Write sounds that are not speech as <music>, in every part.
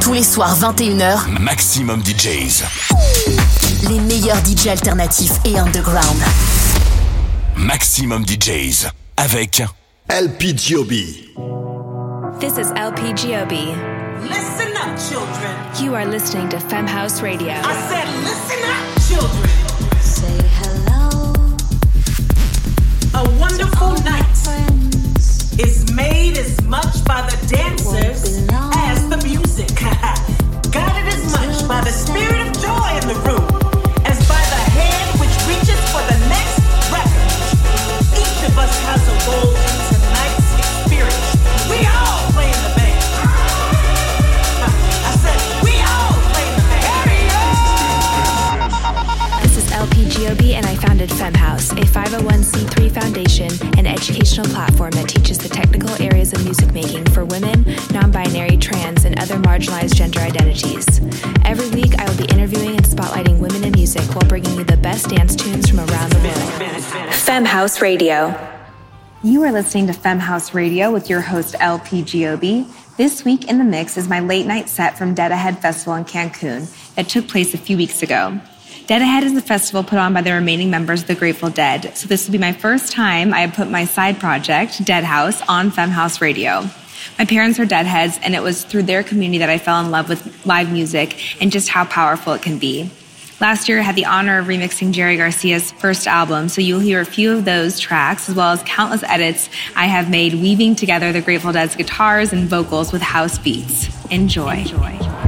Tous les soirs 21h, Maximum DJs. Les meilleurs DJs alternatifs et underground. Maximum DJs avec LPGOB. This is LPGOB. Listen up, children. You are listening to Femhouse Radio. I said, listen up, children. Say hello. A wonderful night is made as much by the dancers music. <laughs> Guided as much by the spirit of joy in the room as by the hand which reaches for the next record. Each of us has a role Femme House, a 501c3 foundation and educational platform that teaches the technical areas of music making for women, non binary, trans, and other marginalized gender identities. Every week, I will be interviewing and spotlighting women in music while bringing you the best dance tunes from around the world. Femme House Radio. You are listening to Femme House Radio with your host LP Giobbi. This week in the mix is my late night set from Dead Ahead Festival in Cancun that took place a few weeks ago. Dead Ahead is a festival put on by the remaining members of the Grateful Dead, so this will be my first time I have put my side project, Dead House, on Femme House Radio. My parents are Deadheads, and it was through their community that I fell in love with live music and just how powerful it can be. Last year, I had the honor of remixing Jerry Garcia's first album, so you'll hear a few of those tracks, as well as countless edits I have made weaving together the Grateful Dead's guitars and vocals with house beats. Enjoy. Enjoy.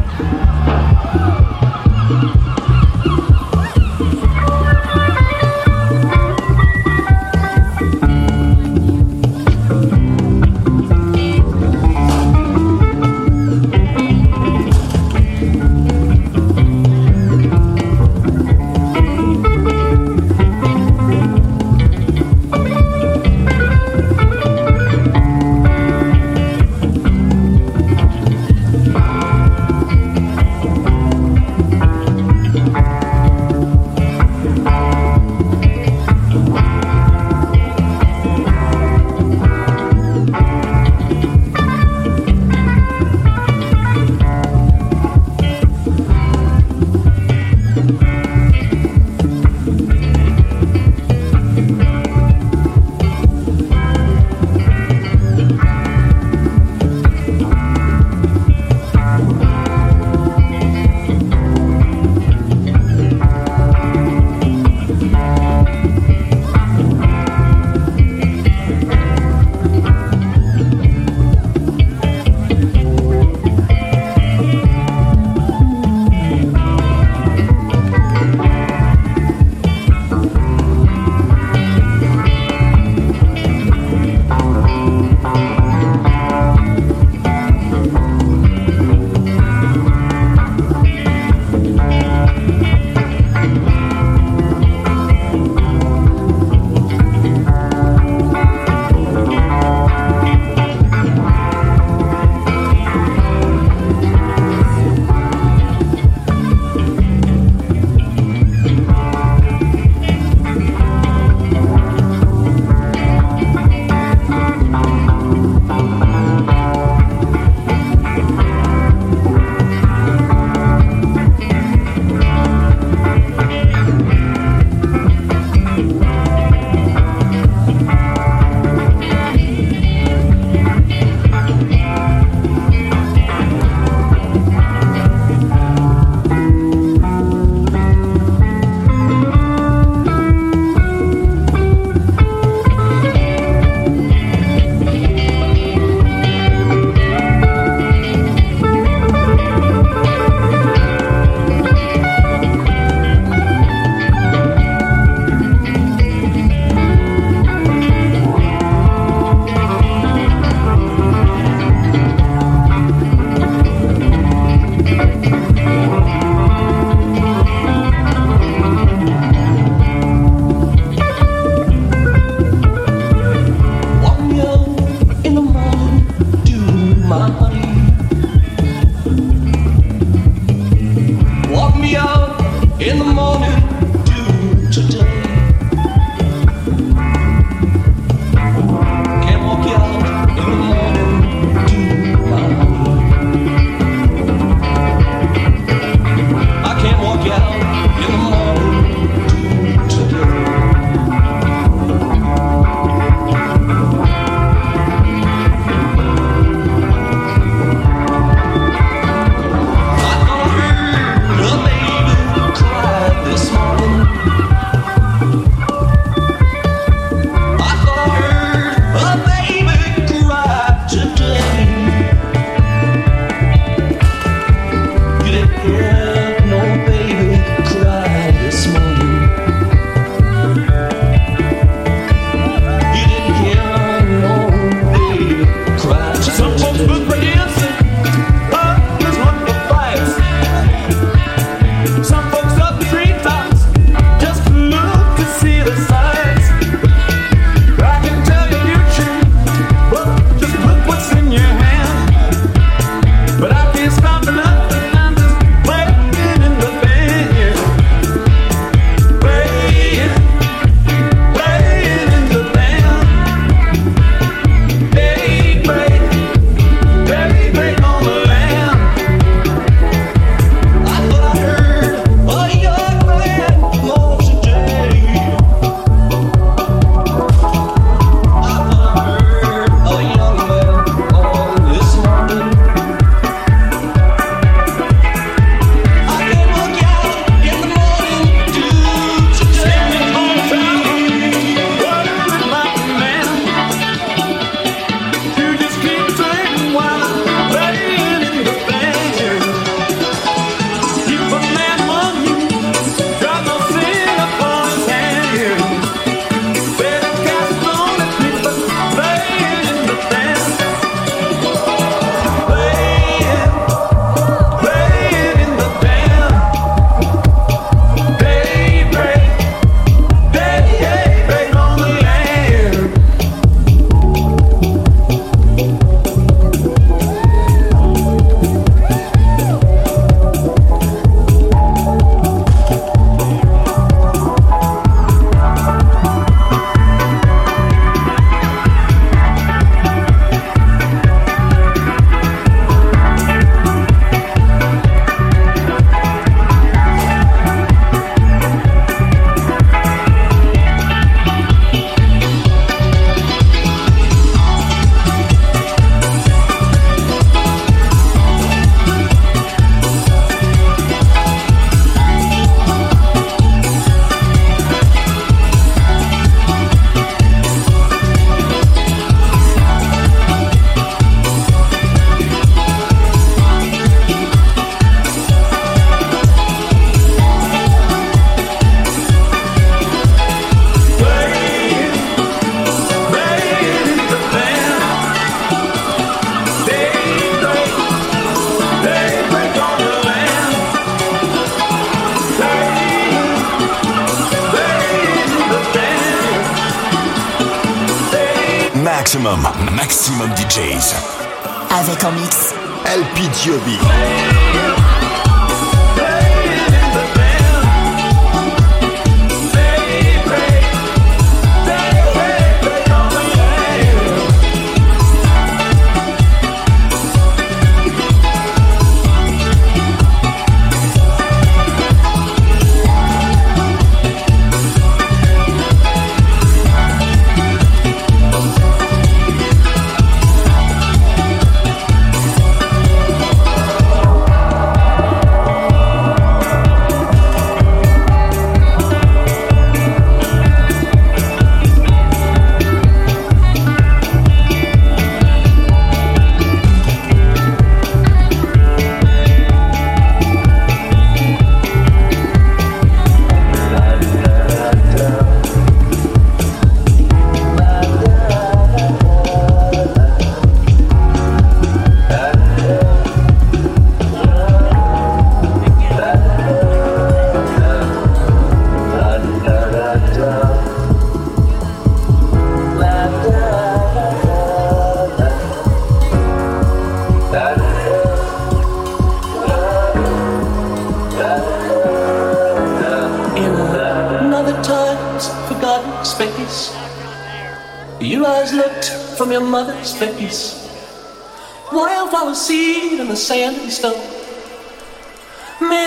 May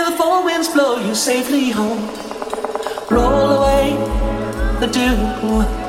the four winds blow you safely home. Roll away the dew.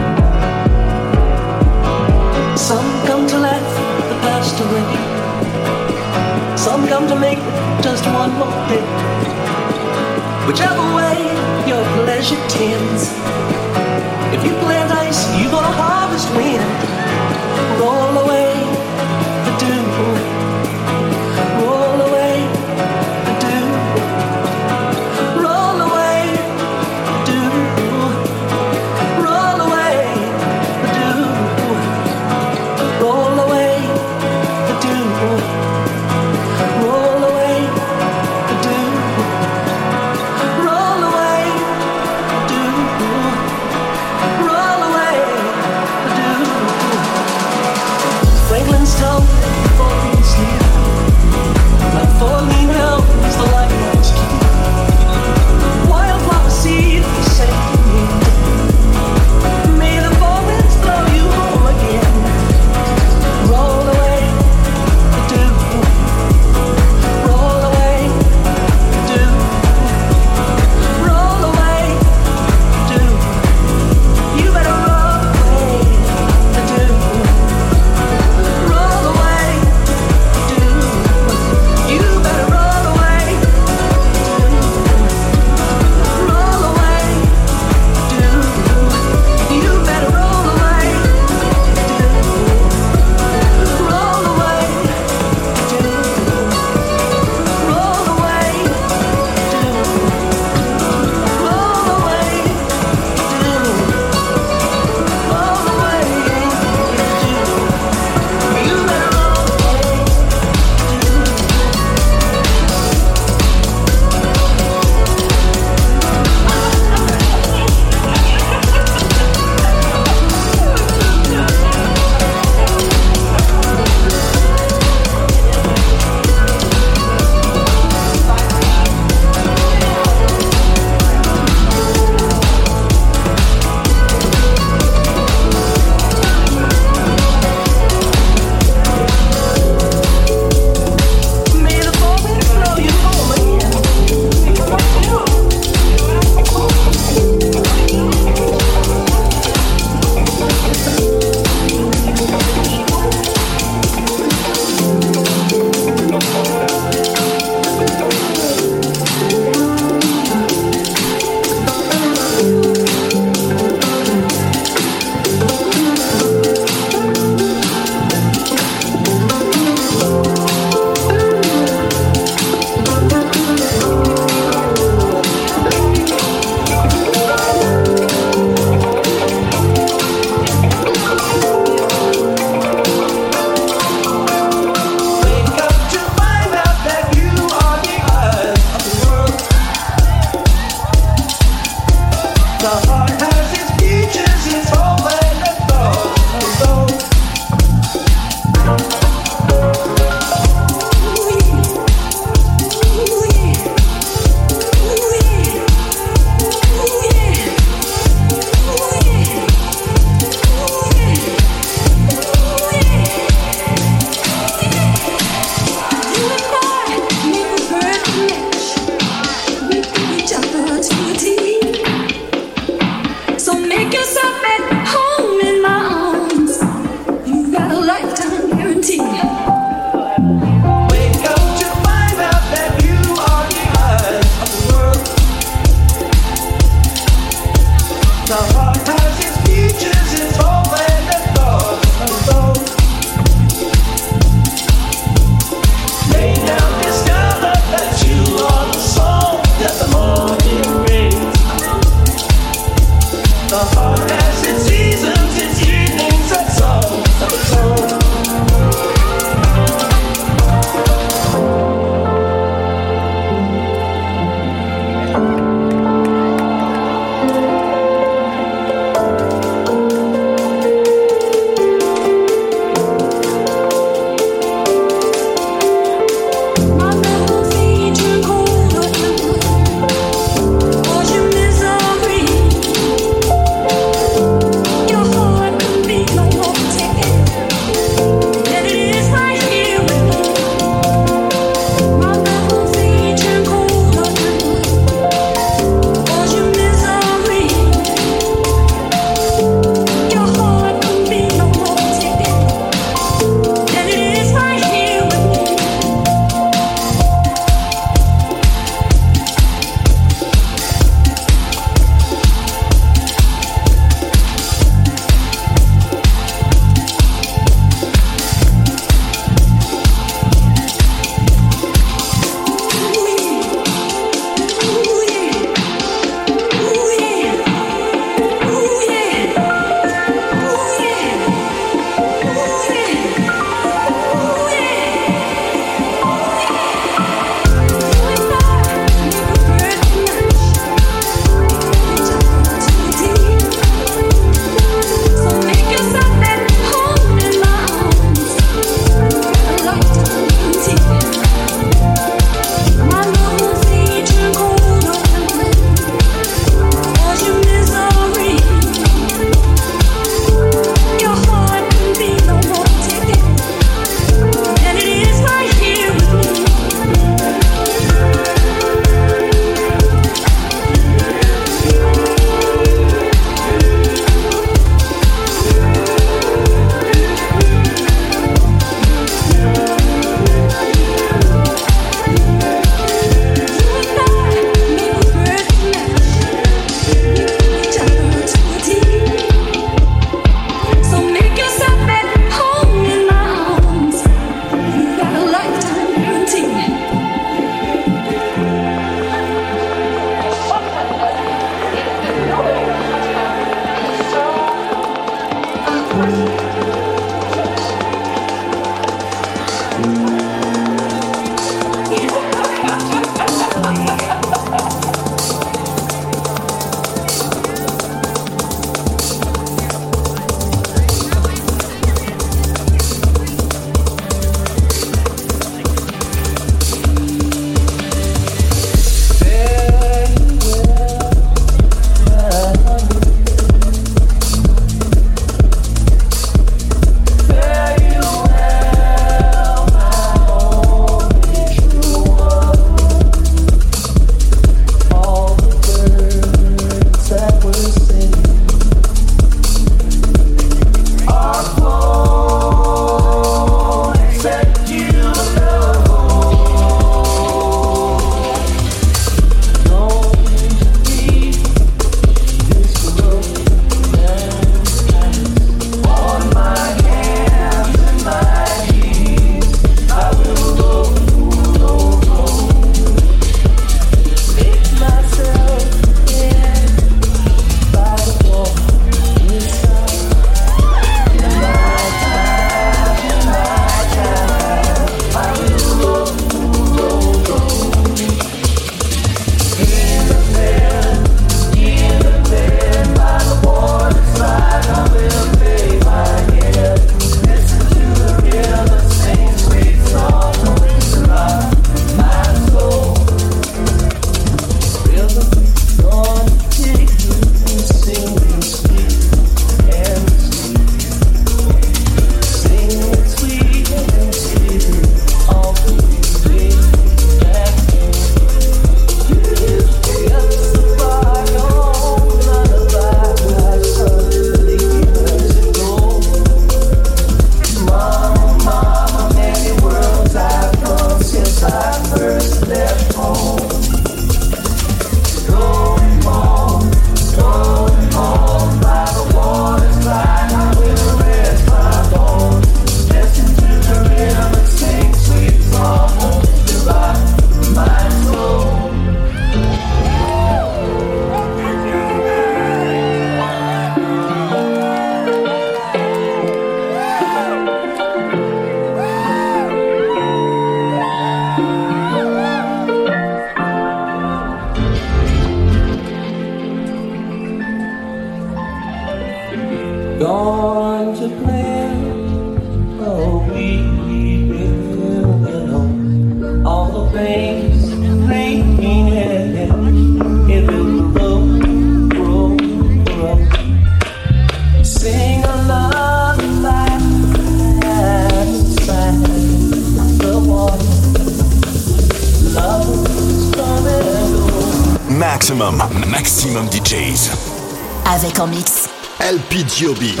你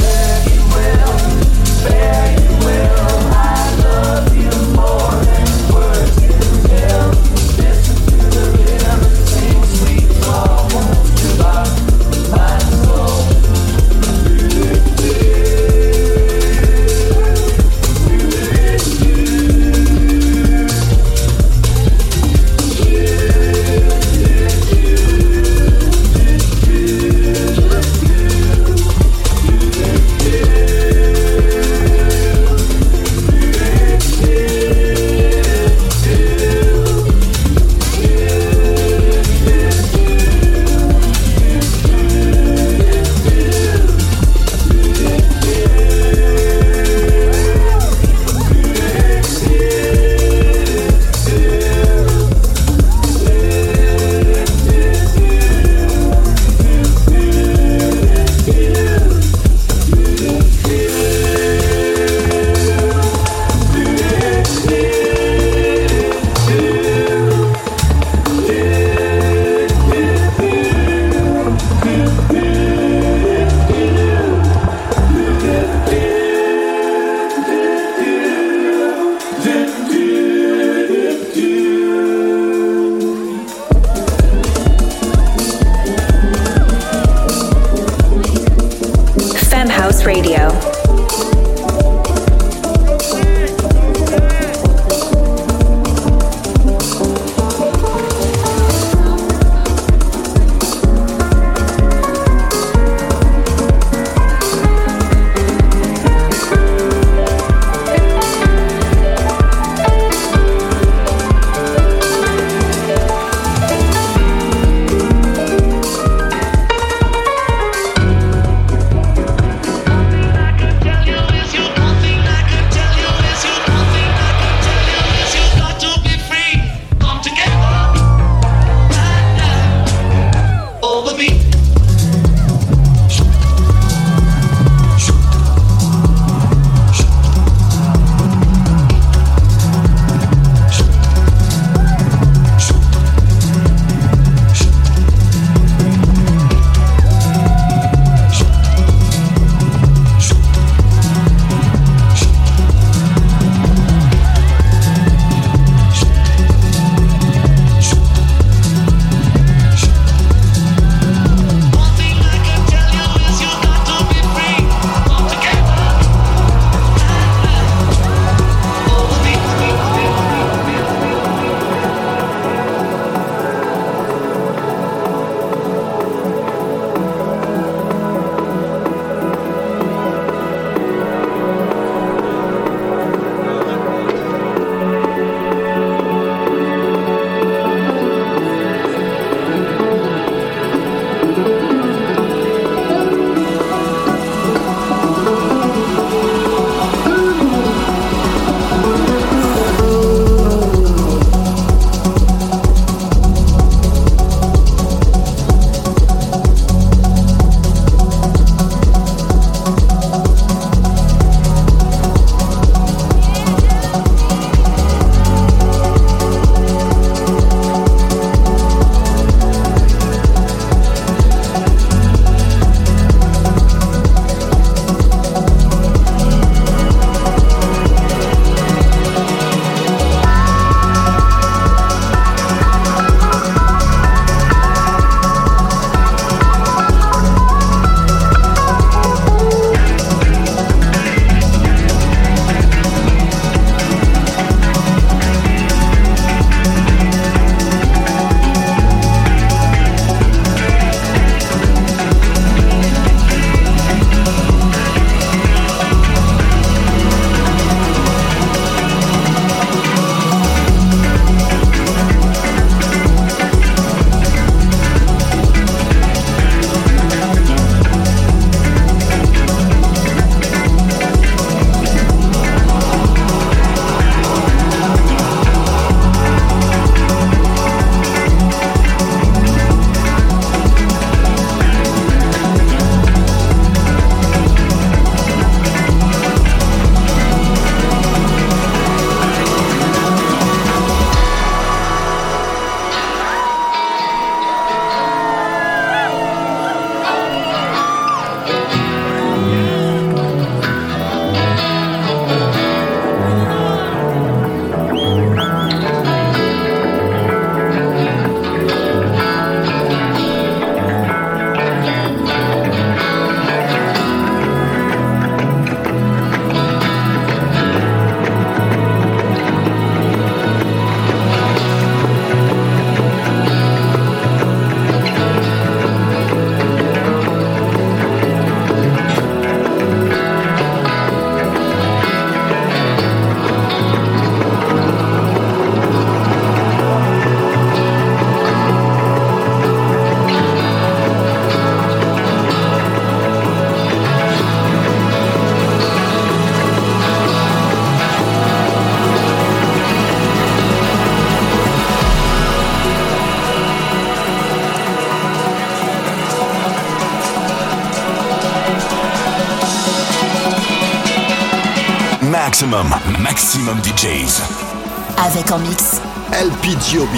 maximum, maximum DJs. Avec en mix. LPGOB.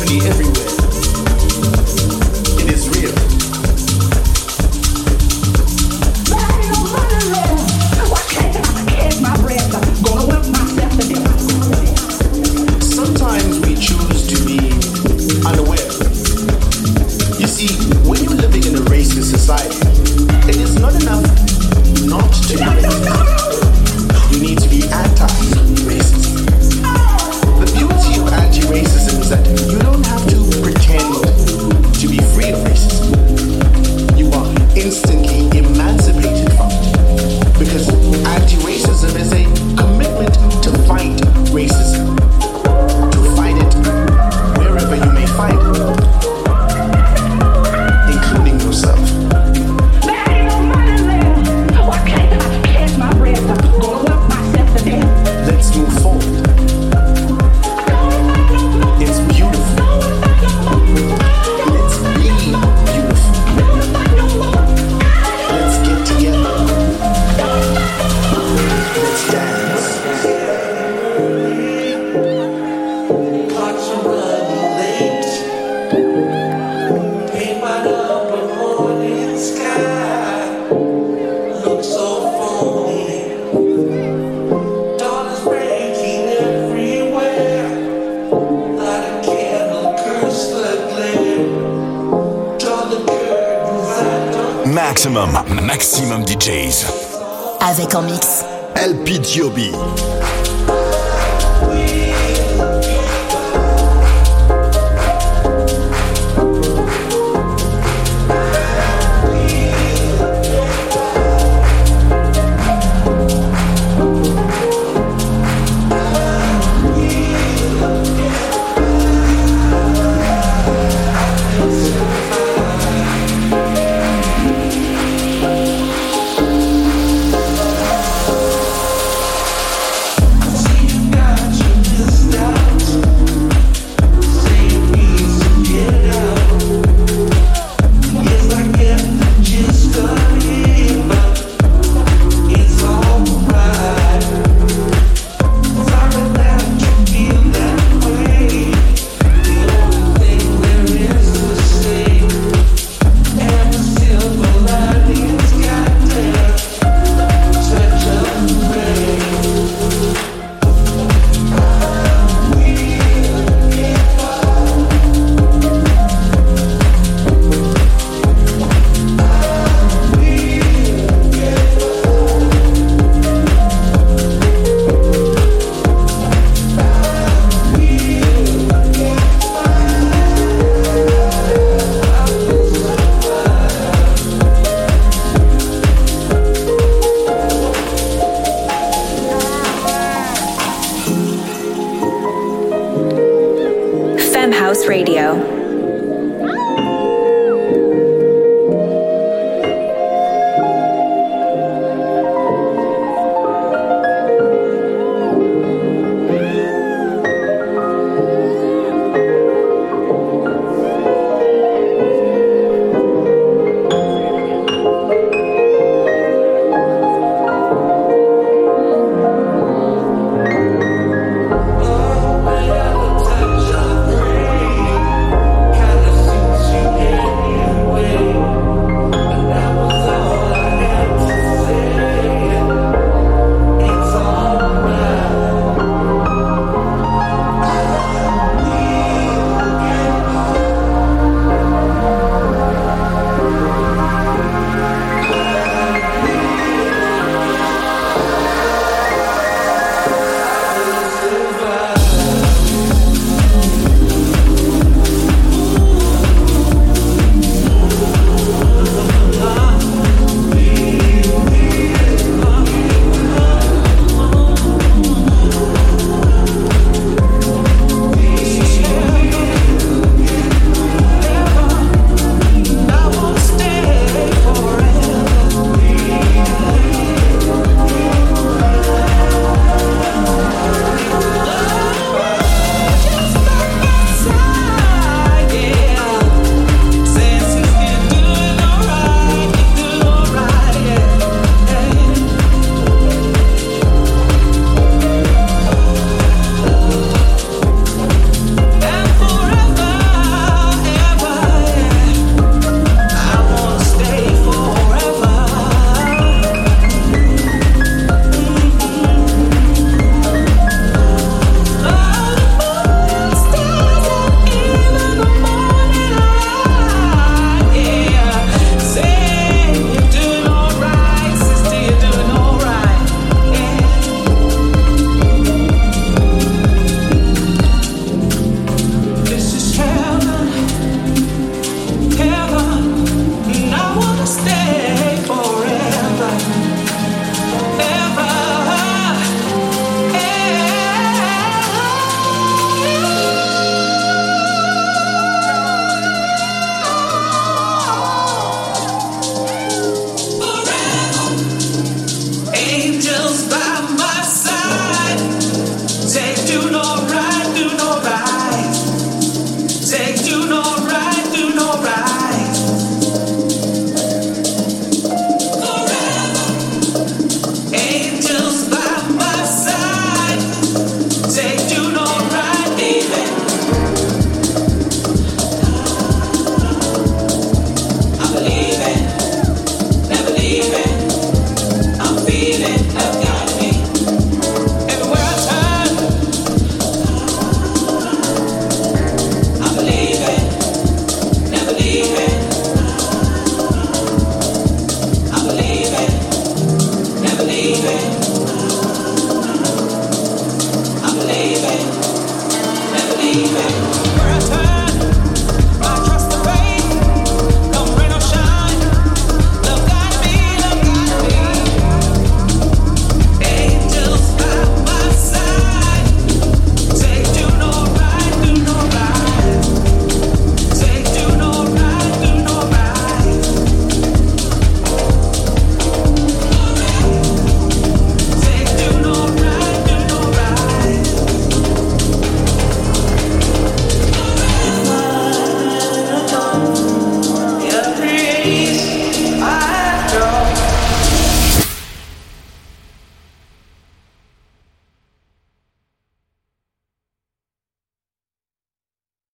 symphony everywhere.